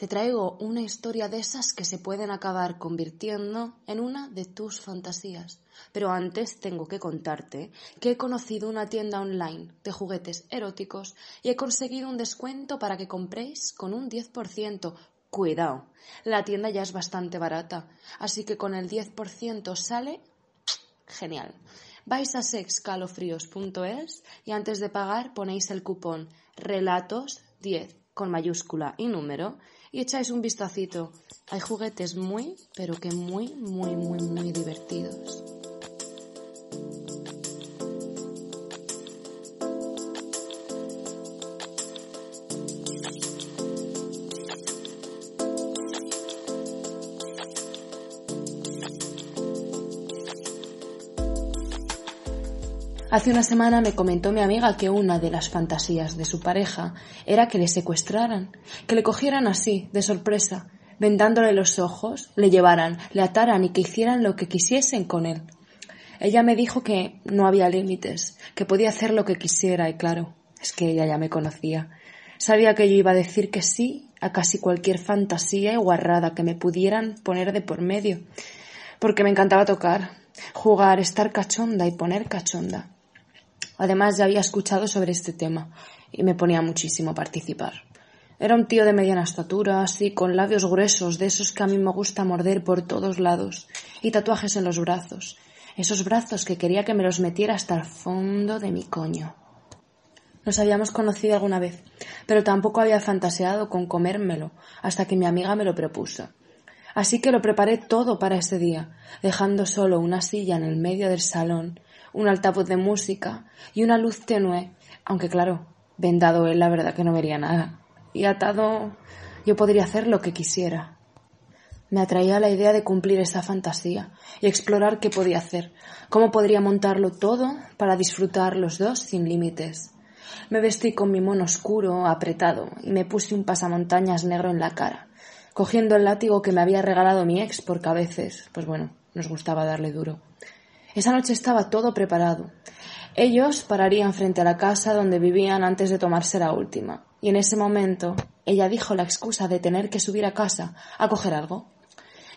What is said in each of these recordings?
Te traigo una historia de esas que se pueden acabar convirtiendo en una de tus fantasías. Pero antes tengo que contarte que he conocido una tienda online de juguetes eróticos y he conseguido un descuento para que compréis con un 10%. Cuidado, la tienda ya es bastante barata, así que con el 10% sale genial. Vais a sexcalofríos.es y antes de pagar ponéis el cupón relatos10 con mayúscula y número y echáis un vistacito. Hay juguetes muy, pero que muy, muy, muy, muy divertidos. Hace una semana me comentó mi amiga que una de las fantasías de su pareja era que le secuestraran, que le cogieran así, de sorpresa, vendándole los ojos, le llevaran, le ataran y que hicieran lo que quisiesen con él. Ella me dijo que no había límites, que podía hacer lo que quisiera y claro, es que ella ya me conocía. Sabía que yo iba a decir que sí a casi cualquier fantasía y guarrada que me pudieran poner de por medio, porque me encantaba tocar, jugar, estar cachonda y poner cachonda. Además, ya había escuchado sobre este tema y me ponía muchísimo a participar. Era un tío de mediana estatura, así, con labios gruesos, de esos que a mí me gusta morder por todos lados, y tatuajes en los brazos. Esos brazos que quería que me los metiera hasta el fondo de mi coño. Nos habíamos conocido alguna vez, pero tampoco había fantaseado con comérmelo hasta que mi amiga me lo propuso. Así que lo preparé todo para ese día, dejando solo una silla en el medio del salón un altavoz de música y una luz tenue, aunque claro, vendado él la verdad que no vería nada. Y atado yo podría hacer lo que quisiera. Me atraía la idea de cumplir esa fantasía y explorar qué podía hacer, cómo podría montarlo todo para disfrutar los dos sin límites. Me vestí con mi mono oscuro, apretado, y me puse un pasamontañas negro en la cara, cogiendo el látigo que me había regalado mi ex, porque a veces, pues bueno, nos gustaba darle duro. Esa noche estaba todo preparado. Ellos pararían frente a la casa donde vivían antes de tomarse la última, y en ese momento ella dijo la excusa de tener que subir a casa a coger algo.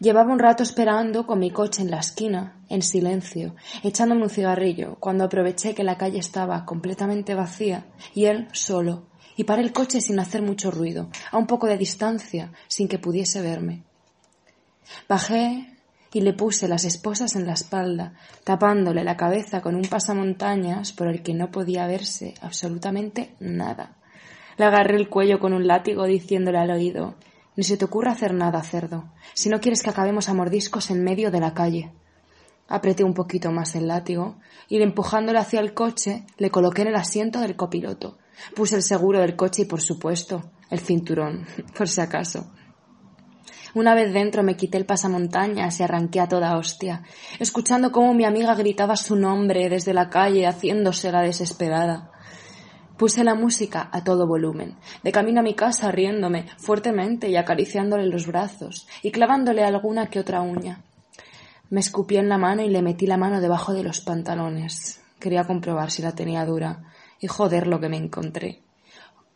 Llevaba un rato esperando con mi coche en la esquina, en silencio, echándome un cigarrillo, cuando aproveché que la calle estaba completamente vacía y él solo, y paré el coche sin hacer mucho ruido, a un poco de distancia, sin que pudiese verme. Bajé y le puse las esposas en la espalda, tapándole la cabeza con un pasamontañas por el que no podía verse absolutamente nada. Le agarré el cuello con un látigo diciéndole al oído Ni se te ocurra hacer nada, cerdo, si no quieres que acabemos a mordiscos en medio de la calle. Apreté un poquito más el látigo y empujándole hacia el coche le coloqué en el asiento del copiloto. Puse el seguro del coche y, por supuesto, el cinturón, por si acaso. Una vez dentro me quité el pasamontañas y arranqué a toda hostia, escuchando cómo mi amiga gritaba su nombre desde la calle, haciéndose la desesperada. Puse la música a todo volumen, de camino a mi casa riéndome fuertemente y acariciándole los brazos y clavándole alguna que otra uña. Me escupí en la mano y le metí la mano debajo de los pantalones. Quería comprobar si la tenía dura y joder lo que me encontré.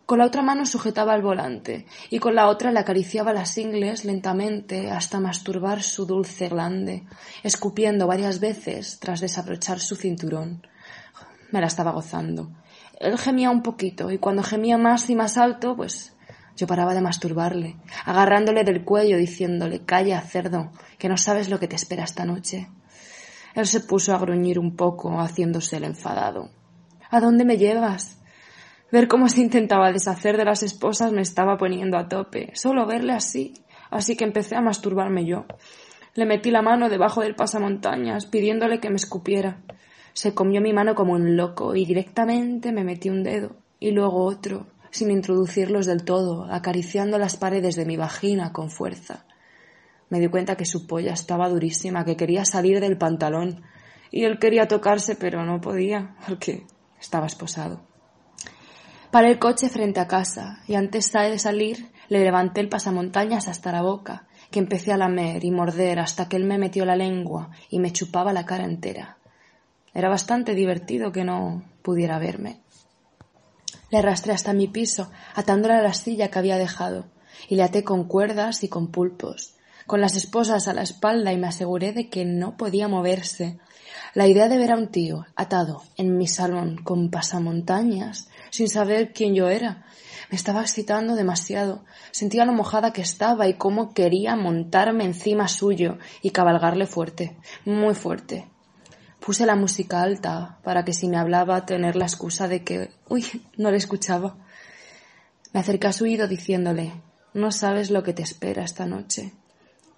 Con la otra mano sujetaba el volante y con la otra le acariciaba las ingles lentamente hasta masturbar su dulce glande, escupiendo varias veces tras desabrochar su cinturón. Me la estaba gozando. Él gemía un poquito y cuando gemía más y más alto, pues yo paraba de masturbarle, agarrándole del cuello, diciéndole, calla, cerdo, que no sabes lo que te espera esta noche. Él se puso a gruñir un poco, haciéndose el enfadado. ¿A dónde me llevas? Ver cómo se intentaba deshacer de las esposas me estaba poniendo a tope. Solo verle así. Así que empecé a masturbarme yo. Le metí la mano debajo del pasamontañas, pidiéndole que me escupiera. Se comió mi mano como un loco y directamente me metí un dedo y luego otro, sin introducirlos del todo, acariciando las paredes de mi vagina con fuerza. Me di cuenta que su polla estaba durísima, que quería salir del pantalón, y él quería tocarse, pero no podía, porque estaba esposado. Paré el coche frente a casa, y antes de salir le levanté el pasamontañas hasta la boca, que empecé a lamer y morder hasta que él me metió la lengua y me chupaba la cara entera. Era bastante divertido que no pudiera verme. Le arrastré hasta mi piso, atándole a la silla que había dejado, y le até con cuerdas y con pulpos, con las esposas a la espalda y me aseguré de que no podía moverse. La idea de ver a un tío atado en mi salón con pasamontañas, sin saber quién yo era, me estaba excitando demasiado. Sentía lo mojada que estaba y cómo quería montarme encima suyo y cabalgarle fuerte, muy fuerte. Puse la música alta para que si me hablaba tener la excusa de que, uy, no le escuchaba. Me acerqué a su oído diciéndole, no sabes lo que te espera esta noche.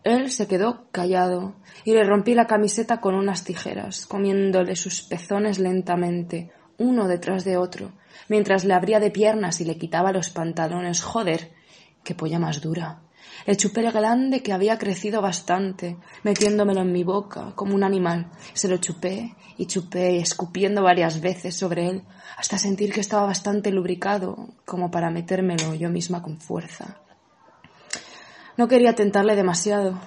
Él se quedó callado y le rompí la camiseta con unas tijeras, comiéndole sus pezones lentamente, uno detrás de otro, mientras le abría de piernas y le quitaba los pantalones. Joder, qué polla más dura. El chupé grande que había crecido bastante, metiéndomelo en mi boca como un animal. Se lo chupé y chupé, escupiendo varias veces sobre él, hasta sentir que estaba bastante lubricado como para metérmelo yo misma con fuerza. No quería tentarle demasiado.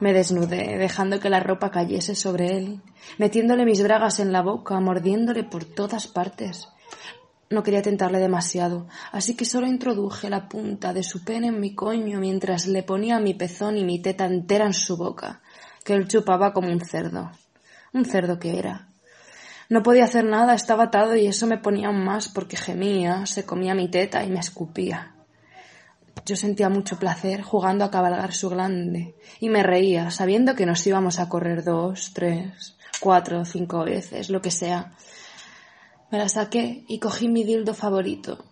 Me desnudé, dejando que la ropa cayese sobre él, metiéndole mis bragas en la boca, mordiéndole por todas partes. No quería tentarle demasiado, así que solo introduje la punta de su pene en mi coño mientras le ponía mi pezón y mi teta entera en su boca, que él chupaba como un cerdo. Un cerdo que era. No podía hacer nada, estaba atado y eso me ponía aún más porque gemía, se comía mi teta y me escupía. Yo sentía mucho placer jugando a cabalgar su glande y me reía, sabiendo que nos íbamos a correr dos, tres, cuatro, cinco veces, lo que sea, me la saqué y cogí mi dildo favorito,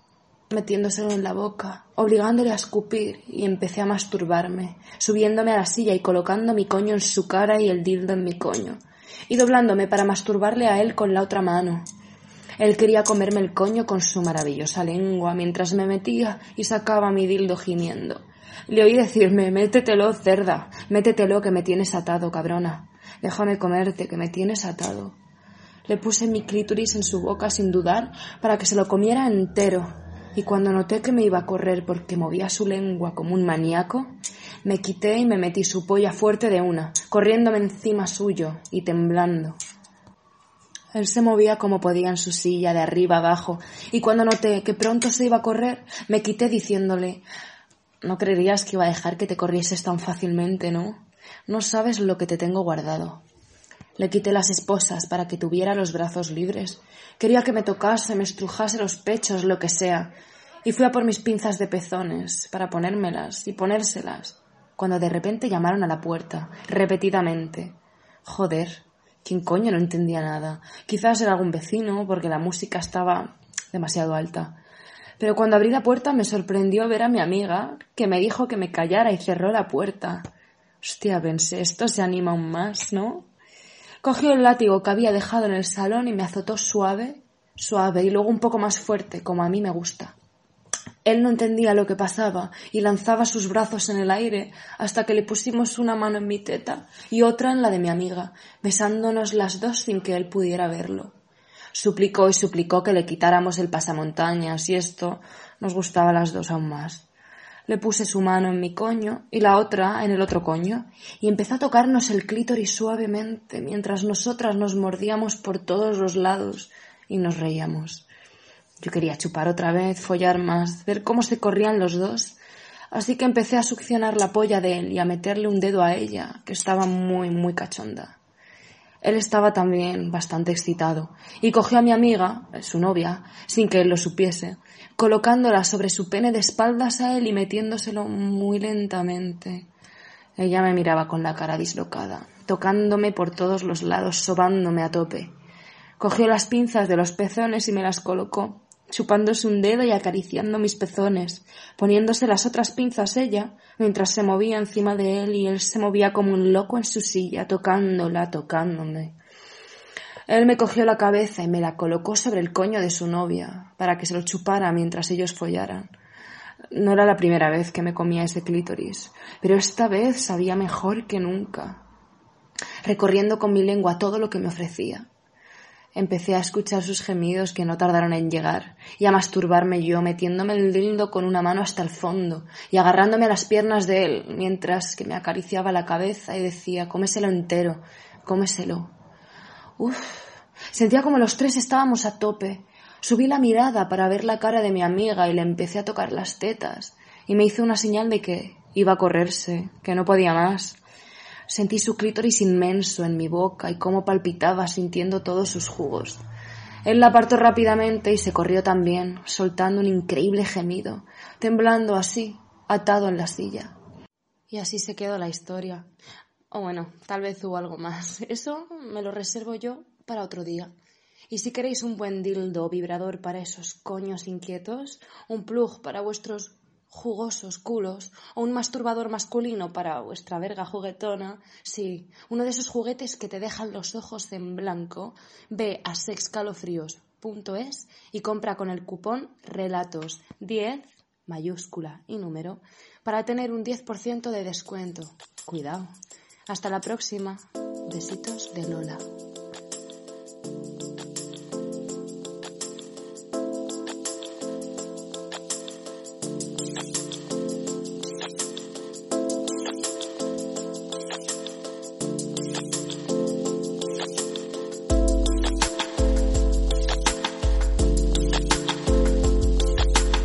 metiéndoselo en la boca, obligándole a escupir, y empecé a masturbarme, subiéndome a la silla y colocando mi coño en su cara y el dildo en mi coño, y doblándome para masturbarle a él con la otra mano. Él quería comerme el coño con su maravillosa lengua mientras me metía y sacaba mi dildo gimiendo. Le oí decirme, métetelo, cerda, métetelo que me tienes atado, cabrona. Déjame comerte, que me tienes atado. Le puse mi clítoris en su boca sin dudar para que se lo comiera entero. Y cuando noté que me iba a correr porque movía su lengua como un maníaco, me quité y me metí su polla fuerte de una, corriéndome encima suyo y temblando. Él se movía como podía en su silla de arriba abajo, y cuando noté que pronto se iba a correr, me quité diciéndole No creerías que iba a dejar que te corrieses tan fácilmente, ¿no? No sabes lo que te tengo guardado. Le quité las esposas para que tuviera los brazos libres. Quería que me tocase, me estrujase los pechos, lo que sea. Y fui a por mis pinzas de pezones para ponérmelas y ponérselas, cuando de repente llamaron a la puerta, repetidamente. Joder, ¿quién coño no entendía nada? Quizás era algún vecino, porque la música estaba demasiado alta. Pero cuando abrí la puerta me sorprendió ver a mi amiga, que me dijo que me callara y cerró la puerta. Hostia, pensé, esto se anima aún más, ¿no? Cogió el látigo que había dejado en el salón y me azotó suave, suave y luego un poco más fuerte, como a mí me gusta. Él no entendía lo que pasaba y lanzaba sus brazos en el aire hasta que le pusimos una mano en mi teta y otra en la de mi amiga, besándonos las dos sin que él pudiera verlo. Suplicó y suplicó que le quitáramos el pasamontañas y esto nos gustaba a las dos aún más. Le puse su mano en mi coño y la otra en el otro coño, y empezó a tocarnos el clítoris suavemente mientras nosotras nos mordíamos por todos los lados y nos reíamos. Yo quería chupar otra vez, follar más, ver cómo se corrían los dos, así que empecé a succionar la polla de él y a meterle un dedo a ella, que estaba muy, muy cachonda. Él estaba también bastante excitado y cogió a mi amiga, su novia, sin que él lo supiese, colocándola sobre su pene de espaldas a él y metiéndoselo muy lentamente. Ella me miraba con la cara dislocada, tocándome por todos los lados, sobándome a tope. Cogió las pinzas de los pezones y me las colocó, chupándose un dedo y acariciando mis pezones, poniéndose las otras pinzas ella, mientras se movía encima de él y él se movía como un loco en su silla, tocándola, tocándome. Él me cogió la cabeza y me la colocó sobre el coño de su novia, para que se lo chupara mientras ellos follaran. No era la primera vez que me comía ese clítoris, pero esta vez sabía mejor que nunca, recorriendo con mi lengua todo lo que me ofrecía. Empecé a escuchar sus gemidos que no tardaron en llegar, y a masturbarme yo, metiéndome el dildo con una mano hasta el fondo, y agarrándome a las piernas de él, mientras que me acariciaba la cabeza y decía, cómeselo entero, cómeselo. Uf, sentía como los tres estábamos a tope. Subí la mirada para ver la cara de mi amiga y le empecé a tocar las tetas, y me hizo una señal de que iba a correrse, que no podía más. Sentí su clítoris inmenso en mi boca y cómo palpitaba sintiendo todos sus jugos. Él la apartó rápidamente y se corrió también, soltando un increíble gemido, temblando así, atado en la silla. Y así se quedó la historia. O bueno, tal vez hubo algo más. Eso me lo reservo yo para otro día. Y si queréis un buen dildo vibrador para esos coños inquietos, un plug para vuestros jugosos culos o un masturbador masculino para vuestra verga juguetona, sí, uno de esos juguetes que te dejan los ojos en blanco, ve a sexcalofríos.es y compra con el cupón relatos 10 mayúscula y número para tener un 10% de descuento. Cuidado. Hasta la próxima. Besitos de Lola.